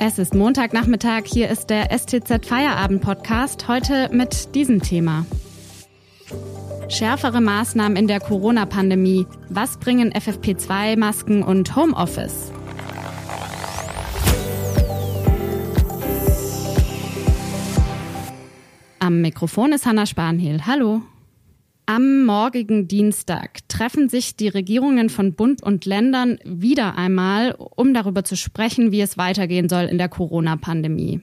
Es ist Montagnachmittag, hier ist der STZ Feierabend Podcast, heute mit diesem Thema. Schärfere Maßnahmen in der Corona-Pandemie. Was bringen FFP2-Masken und Homeoffice? Am Mikrofon ist Hanna Spanhiel. Hallo. Am morgigen Dienstag treffen sich die Regierungen von Bund und Ländern wieder einmal, um darüber zu sprechen, wie es weitergehen soll in der Corona-Pandemie.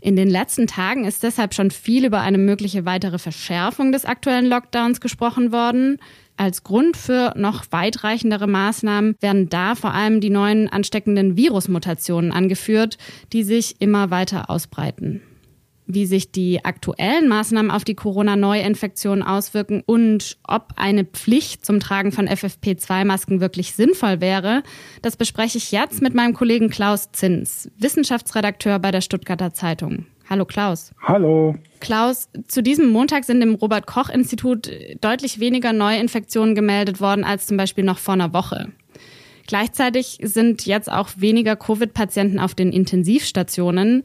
In den letzten Tagen ist deshalb schon viel über eine mögliche weitere Verschärfung des aktuellen Lockdowns gesprochen worden. Als Grund für noch weitreichendere Maßnahmen werden da vor allem die neuen ansteckenden Virusmutationen angeführt, die sich immer weiter ausbreiten wie sich die aktuellen Maßnahmen auf die Corona-Neuinfektion auswirken und ob eine Pflicht zum Tragen von FFP2-Masken wirklich sinnvoll wäre, das bespreche ich jetzt mit meinem Kollegen Klaus Zins, Wissenschaftsredakteur bei der Stuttgarter Zeitung. Hallo Klaus. Hallo. Klaus, zu diesem Montag sind im Robert Koch Institut deutlich weniger Neuinfektionen gemeldet worden als zum Beispiel noch vor einer Woche. Gleichzeitig sind jetzt auch weniger Covid-Patienten auf den Intensivstationen.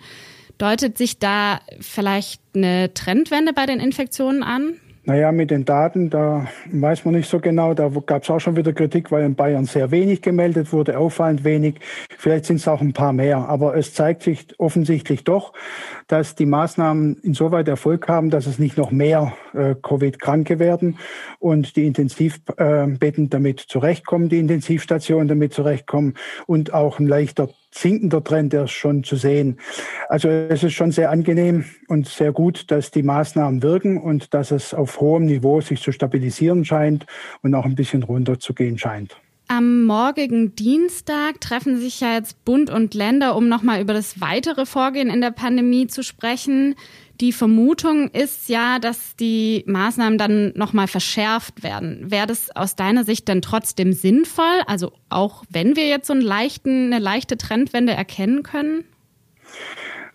Deutet sich da vielleicht eine Trendwende bei den Infektionen an? Naja, mit den Daten, da weiß man nicht so genau. Da gab es auch schon wieder Kritik, weil in Bayern sehr wenig gemeldet wurde, auffallend wenig. Vielleicht sind es auch ein paar mehr. Aber es zeigt sich offensichtlich doch, dass die Maßnahmen insoweit Erfolg haben, dass es nicht noch mehr äh, Covid-Kranke werden und die Intensivbetten damit zurechtkommen, die Intensivstationen damit zurechtkommen und auch ein leichter sinkender Trend der ist schon zu sehen. Also es ist schon sehr angenehm und sehr gut, dass die Maßnahmen wirken und dass es auf hohem Niveau sich zu stabilisieren scheint und auch ein bisschen runterzugehen scheint. Am morgigen Dienstag treffen sich ja jetzt Bund und Länder, um nochmal über das weitere Vorgehen in der Pandemie zu sprechen. Die Vermutung ist ja, dass die Maßnahmen dann nochmal verschärft werden. Wäre das aus deiner Sicht denn trotzdem sinnvoll? Also auch wenn wir jetzt so einen leichten, eine leichte Trendwende erkennen können?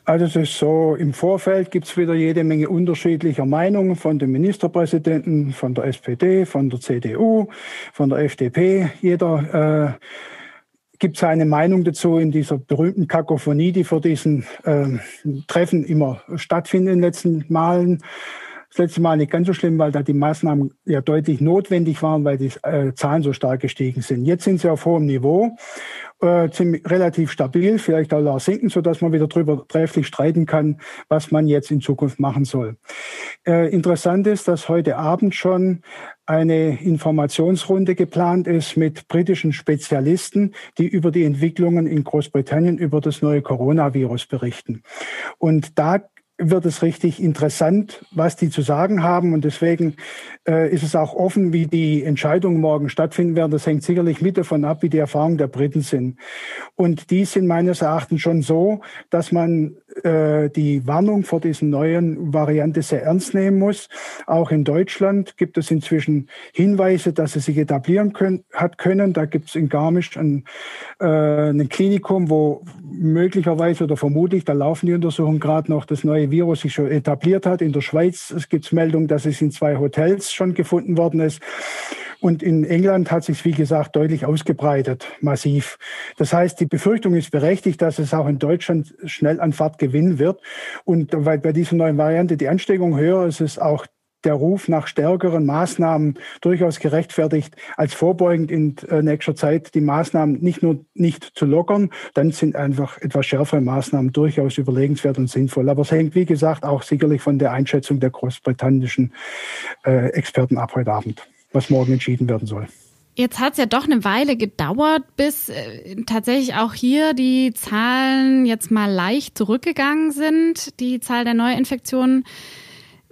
Also es ist so, im Vorfeld gibt es wieder jede Menge unterschiedlicher Meinungen von den Ministerpräsidenten, von der SPD, von der CDU, von der FDP. Jeder äh, gibt seine Meinung dazu in dieser berühmten Kakophonie, die vor diesen äh, Treffen immer stattfindet in den letzten Malen. Das letzte Mal nicht ganz so schlimm, weil da die Maßnahmen ja deutlich notwendig waren, weil die äh, Zahlen so stark gestiegen sind. Jetzt sind sie auf hohem Niveau äh, ziemlich, relativ stabil, vielleicht auch sinken, so dass man wieder drüber trefflich streiten kann, was man jetzt in Zukunft machen soll. Äh, interessant ist, dass heute Abend schon eine Informationsrunde geplant ist mit britischen Spezialisten, die über die Entwicklungen in Großbritannien über das neue Coronavirus berichten. Und da wird es richtig interessant, was die zu sagen haben. Und deswegen äh, ist es auch offen, wie die Entscheidungen morgen stattfinden werden. Das hängt sicherlich mit davon ab, wie die Erfahrungen der Briten sind. Und die sind meines Erachtens schon so, dass man äh, die Warnung vor diesen neuen Variante sehr ernst nehmen muss. Auch in Deutschland gibt es inzwischen Hinweise, dass es sich etablieren können, hat können. Da gibt es in Garmisch ein, äh, ein Klinikum, wo möglicherweise oder vermutlich, da laufen die Untersuchungen gerade noch, das neue Virus sich schon etabliert hat. In der Schweiz es gibt Meldungen, dass es in zwei Hotels schon gefunden worden ist. Und in England hat sich, wie gesagt, deutlich ausgebreitet, massiv. Das heißt, die Befürchtung ist berechtigt, dass es auch in Deutschland schnell an Fahrt gewinnen wird. Und weil bei dieser neuen Variante die Ansteckung höher ist, ist auch der Ruf nach stärkeren Maßnahmen durchaus gerechtfertigt, als vorbeugend in äh, nächster Zeit die Maßnahmen nicht nur nicht zu lockern, dann sind einfach etwas schärfere Maßnahmen durchaus überlegenswert und sinnvoll. Aber es hängt, wie gesagt, auch sicherlich von der Einschätzung der großbritannischen äh, Experten ab heute Abend was morgen entschieden werden soll. Jetzt hat es ja doch eine Weile gedauert, bis äh, tatsächlich auch hier die Zahlen jetzt mal leicht zurückgegangen sind, die Zahl der Neuinfektionen.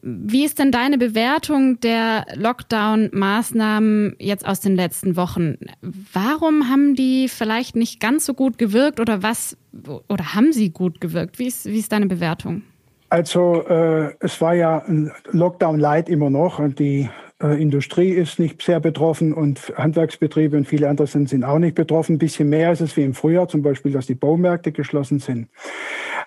Wie ist denn deine Bewertung der Lockdown-Maßnahmen jetzt aus den letzten Wochen? Warum haben die vielleicht nicht ganz so gut gewirkt oder was oder haben sie gut gewirkt? Wie ist, wie ist deine Bewertung? Also äh, es war ja ein Lockdown-Light immer noch und die äh, Industrie ist nicht sehr betroffen und Handwerksbetriebe und viele andere sind, sind auch nicht betroffen. Ein bisschen mehr ist es wie im Frühjahr, zum Beispiel, dass die Baumärkte geschlossen sind.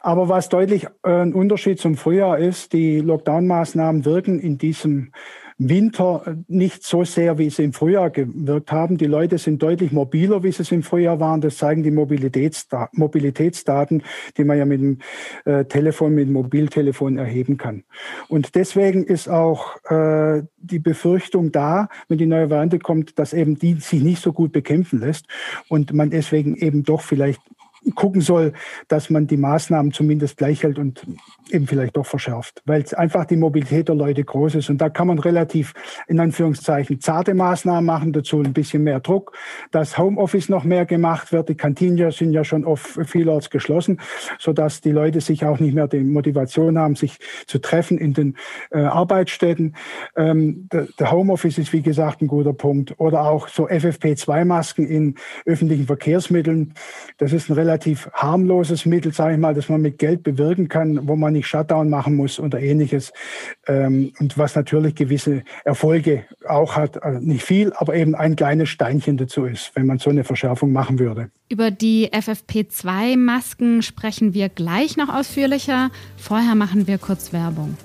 Aber was deutlich äh, ein Unterschied zum Frühjahr ist, die Lockdown-Maßnahmen wirken in diesem Winter nicht so sehr, wie sie im Frühjahr gewirkt haben. Die Leute sind deutlich mobiler, wie sie es im Frühjahr waren. Das zeigen die Mobilitätsda Mobilitätsdaten, die man ja mit dem äh, Telefon, mit dem Mobiltelefon erheben kann. Und deswegen ist auch äh, die Befürchtung da, wenn die neue Variante kommt, dass eben die sich nicht so gut bekämpfen lässt und man deswegen eben doch vielleicht gucken soll, dass man die Maßnahmen zumindest gleich hält und eben vielleicht doch verschärft, weil einfach die Mobilität der Leute groß ist. Und da kann man relativ in Anführungszeichen zarte Maßnahmen machen, dazu ein bisschen mehr Druck, dass Homeoffice noch mehr gemacht wird. Die Kantinen sind ja schon oft vielerorts geschlossen, sodass die Leute sich auch nicht mehr die Motivation haben, sich zu treffen in den äh, Arbeitsstätten. Ähm, der, der Homeoffice ist, wie gesagt, ein guter Punkt. Oder auch so FFP2-Masken in öffentlichen Verkehrsmitteln. Das ist ein relativ harmloses Mittel, sage ich mal, das man mit Geld bewirken kann, wo man nicht Shutdown machen muss oder ähnliches. Ähm, und was natürlich gewisse Erfolge auch hat, also nicht viel, aber eben ein kleines Steinchen dazu ist, wenn man so eine Verschärfung machen würde. Über die FFP2-Masken sprechen wir gleich noch ausführlicher. Vorher machen wir kurz Werbung.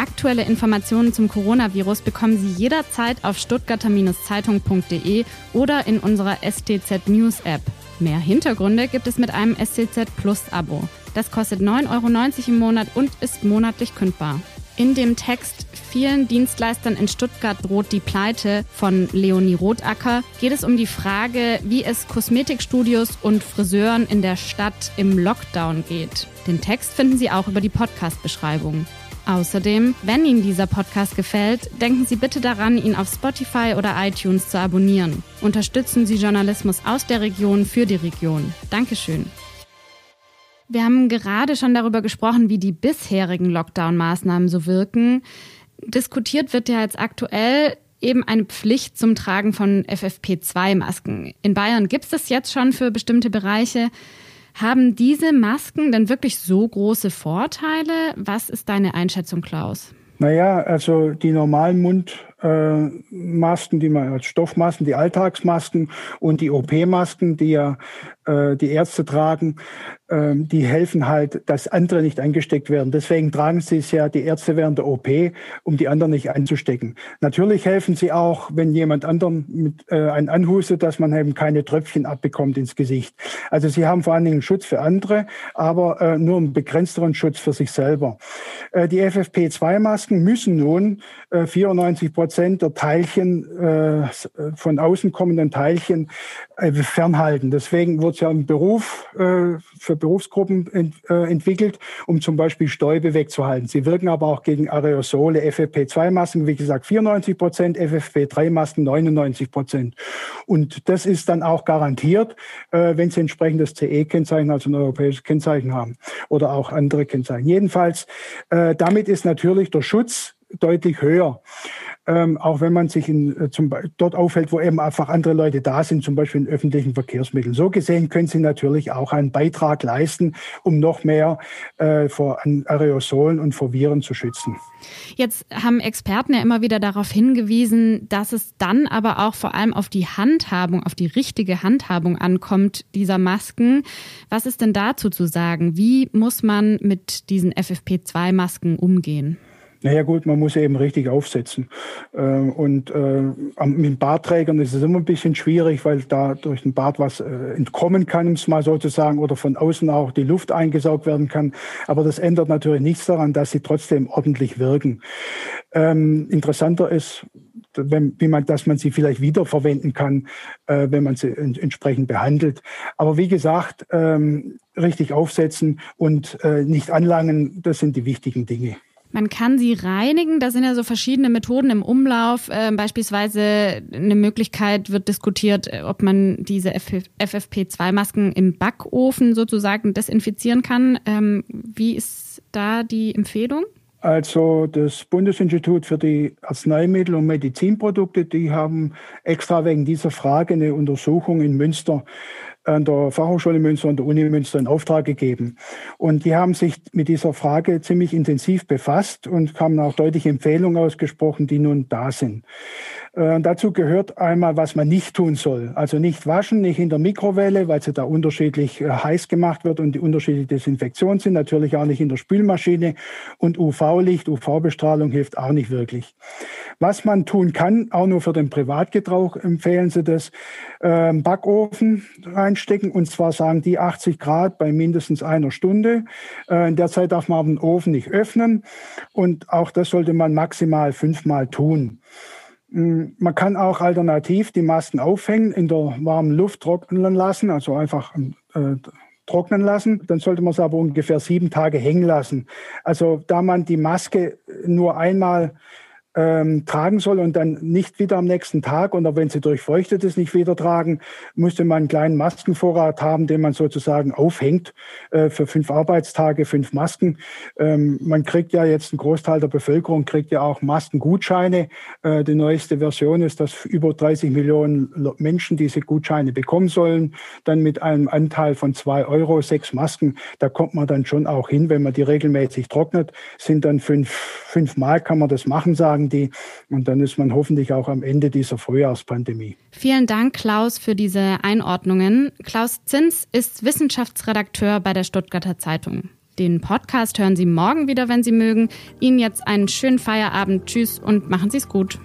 Aktuelle Informationen zum Coronavirus bekommen Sie jederzeit auf stuttgarter-zeitung.de oder in unserer STZ News App. Mehr Hintergründe gibt es mit einem STZ Plus Abo. Das kostet 9,90 Euro im Monat und ist monatlich kündbar. In dem Text Vielen Dienstleistern in Stuttgart droht die Pleite von Leonie Rotacker geht es um die Frage, wie es Kosmetikstudios und Friseuren in der Stadt im Lockdown geht. Den Text finden Sie auch über die Podcast-Beschreibung. Außerdem, wenn Ihnen dieser Podcast gefällt, denken Sie bitte daran, ihn auf Spotify oder iTunes zu abonnieren. Unterstützen Sie Journalismus aus der Region für die Region. Dankeschön. Wir haben gerade schon darüber gesprochen, wie die bisherigen Lockdown-Maßnahmen so wirken. Diskutiert wird ja jetzt aktuell eben eine Pflicht zum Tragen von FFP2-Masken. In Bayern gibt es das jetzt schon für bestimmte Bereiche. Haben diese Masken denn wirklich so große Vorteile? Was ist deine Einschätzung, Klaus? Naja, also die normalen Mundmasken, äh, die man als Stoffmasken, die Alltagsmasken und die OP-Masken, die ja äh, die Ärzte tragen, ähm, die helfen halt, dass andere nicht angesteckt werden. Deswegen tragen sie es ja die Ärzte während der OP, um die anderen nicht anzustecken. Natürlich helfen sie auch, wenn jemand anderen mit äh, einen anhustet, dass man eben keine Tröpfchen abbekommt ins Gesicht. Also sie haben vor allen Dingen Schutz für andere, aber äh, nur einen begrenzteren Schutz für sich selber. Äh, die FFP2-Masken müssen nun äh, 94 Prozent der Teilchen äh, von außen kommenden Teilchen äh, fernhalten. Deswegen wird es ja im Beruf äh, für Berufsgruppen ent, äh, entwickelt, um zum Beispiel Stäube wegzuhalten. Sie wirken aber auch gegen Aerosole, FFP2-Masken, wie gesagt, 94 Prozent, FFP3-Masken 99 Prozent. Und das ist dann auch garantiert, äh, wenn sie entsprechendes CE-Kennzeichen, also ein europäisches Kennzeichen haben oder auch andere Kennzeichen. Jedenfalls, äh, damit ist natürlich der Schutz deutlich höher ähm, auch wenn man sich in, äh, zum, dort aufhält, wo eben einfach andere Leute da sind, zum Beispiel in öffentlichen Verkehrsmitteln. So gesehen können sie natürlich auch einen Beitrag leisten, um noch mehr äh, vor Aerosolen und vor Viren zu schützen. Jetzt haben Experten ja immer wieder darauf hingewiesen, dass es dann aber auch vor allem auf die Handhabung, auf die richtige Handhabung ankommt dieser Masken. Was ist denn dazu zu sagen? Wie muss man mit diesen FFP2-Masken umgehen? Naja gut, man muss eben richtig aufsetzen. Ähm, und äh, mit Bartträgern ist es immer ein bisschen schwierig, weil da durch den Bart was äh, entkommen kann, um es mal sozusagen, oder von außen auch die Luft eingesaugt werden kann. Aber das ändert natürlich nichts daran, dass sie trotzdem ordentlich wirken. Ähm, interessanter ist, wenn, wie man, dass man sie vielleicht wiederverwenden kann, äh, wenn man sie entsprechend behandelt. Aber wie gesagt, ähm, richtig aufsetzen und nicht anlangen, das sind die wichtigen Dinge. Man kann sie reinigen. Da sind ja so verschiedene Methoden im Umlauf. Ähm, beispielsweise eine Möglichkeit wird diskutiert, äh, ob man diese FFP2-Masken im Backofen sozusagen desinfizieren kann. Ähm, wie ist da die Empfehlung? Also das Bundesinstitut für die Arzneimittel und Medizinprodukte, die haben extra wegen dieser Frage eine Untersuchung in Münster an der Fachhochschule Münster und der Uni Münster in Auftrag gegeben. Und die haben sich mit dieser Frage ziemlich intensiv befasst und haben auch deutliche Empfehlungen ausgesprochen, die nun da sind. Äh, dazu gehört einmal, was man nicht tun soll. Also nicht waschen, nicht in der Mikrowelle, weil sie da unterschiedlich äh, heiß gemacht wird und die unterschiedliche Desinfektion sind. Natürlich auch nicht in der Spülmaschine. Und UV-Licht, UV-Bestrahlung hilft auch nicht wirklich. Was man tun kann, auch nur für den Privatgebrauch empfehlen sie das, äh, Backofen reinstecken. Und zwar sagen die 80 Grad bei mindestens einer Stunde. Äh, in der Zeit darf man den Ofen nicht öffnen. Und auch das sollte man maximal fünfmal tun. Mm, man kann auch alternativ die Masken aufhängen, in der warmen Luft trocknen lassen, also einfach äh, trocknen lassen. Dann sollte man es aber ungefähr sieben Tage hängen lassen. Also da man die Maske nur einmal ähm, tragen soll und dann nicht wieder am nächsten Tag oder wenn sie durchfeuchtet ist, nicht wieder tragen, müsste man einen kleinen Maskenvorrat haben, den man sozusagen aufhängt äh, für fünf Arbeitstage, fünf Masken. Ähm, man kriegt ja jetzt, ein Großteil der Bevölkerung kriegt ja auch Maskengutscheine. Äh, die neueste Version ist, dass über 30 Millionen Menschen diese Gutscheine bekommen sollen. Dann mit einem Anteil von zwei Euro, sechs Masken. Da kommt man dann schon auch hin, wenn man die regelmäßig trocknet. Sind dann fünf, fünf Mal kann man das machen, sagen sagen die. Und dann ist man hoffentlich auch am Ende dieser Frühjahrspandemie. Vielen Dank, Klaus, für diese Einordnungen. Klaus Zins ist Wissenschaftsredakteur bei der Stuttgarter Zeitung. Den Podcast hören Sie morgen wieder, wenn Sie mögen. Ihnen jetzt einen schönen Feierabend. Tschüss und machen Sie es gut.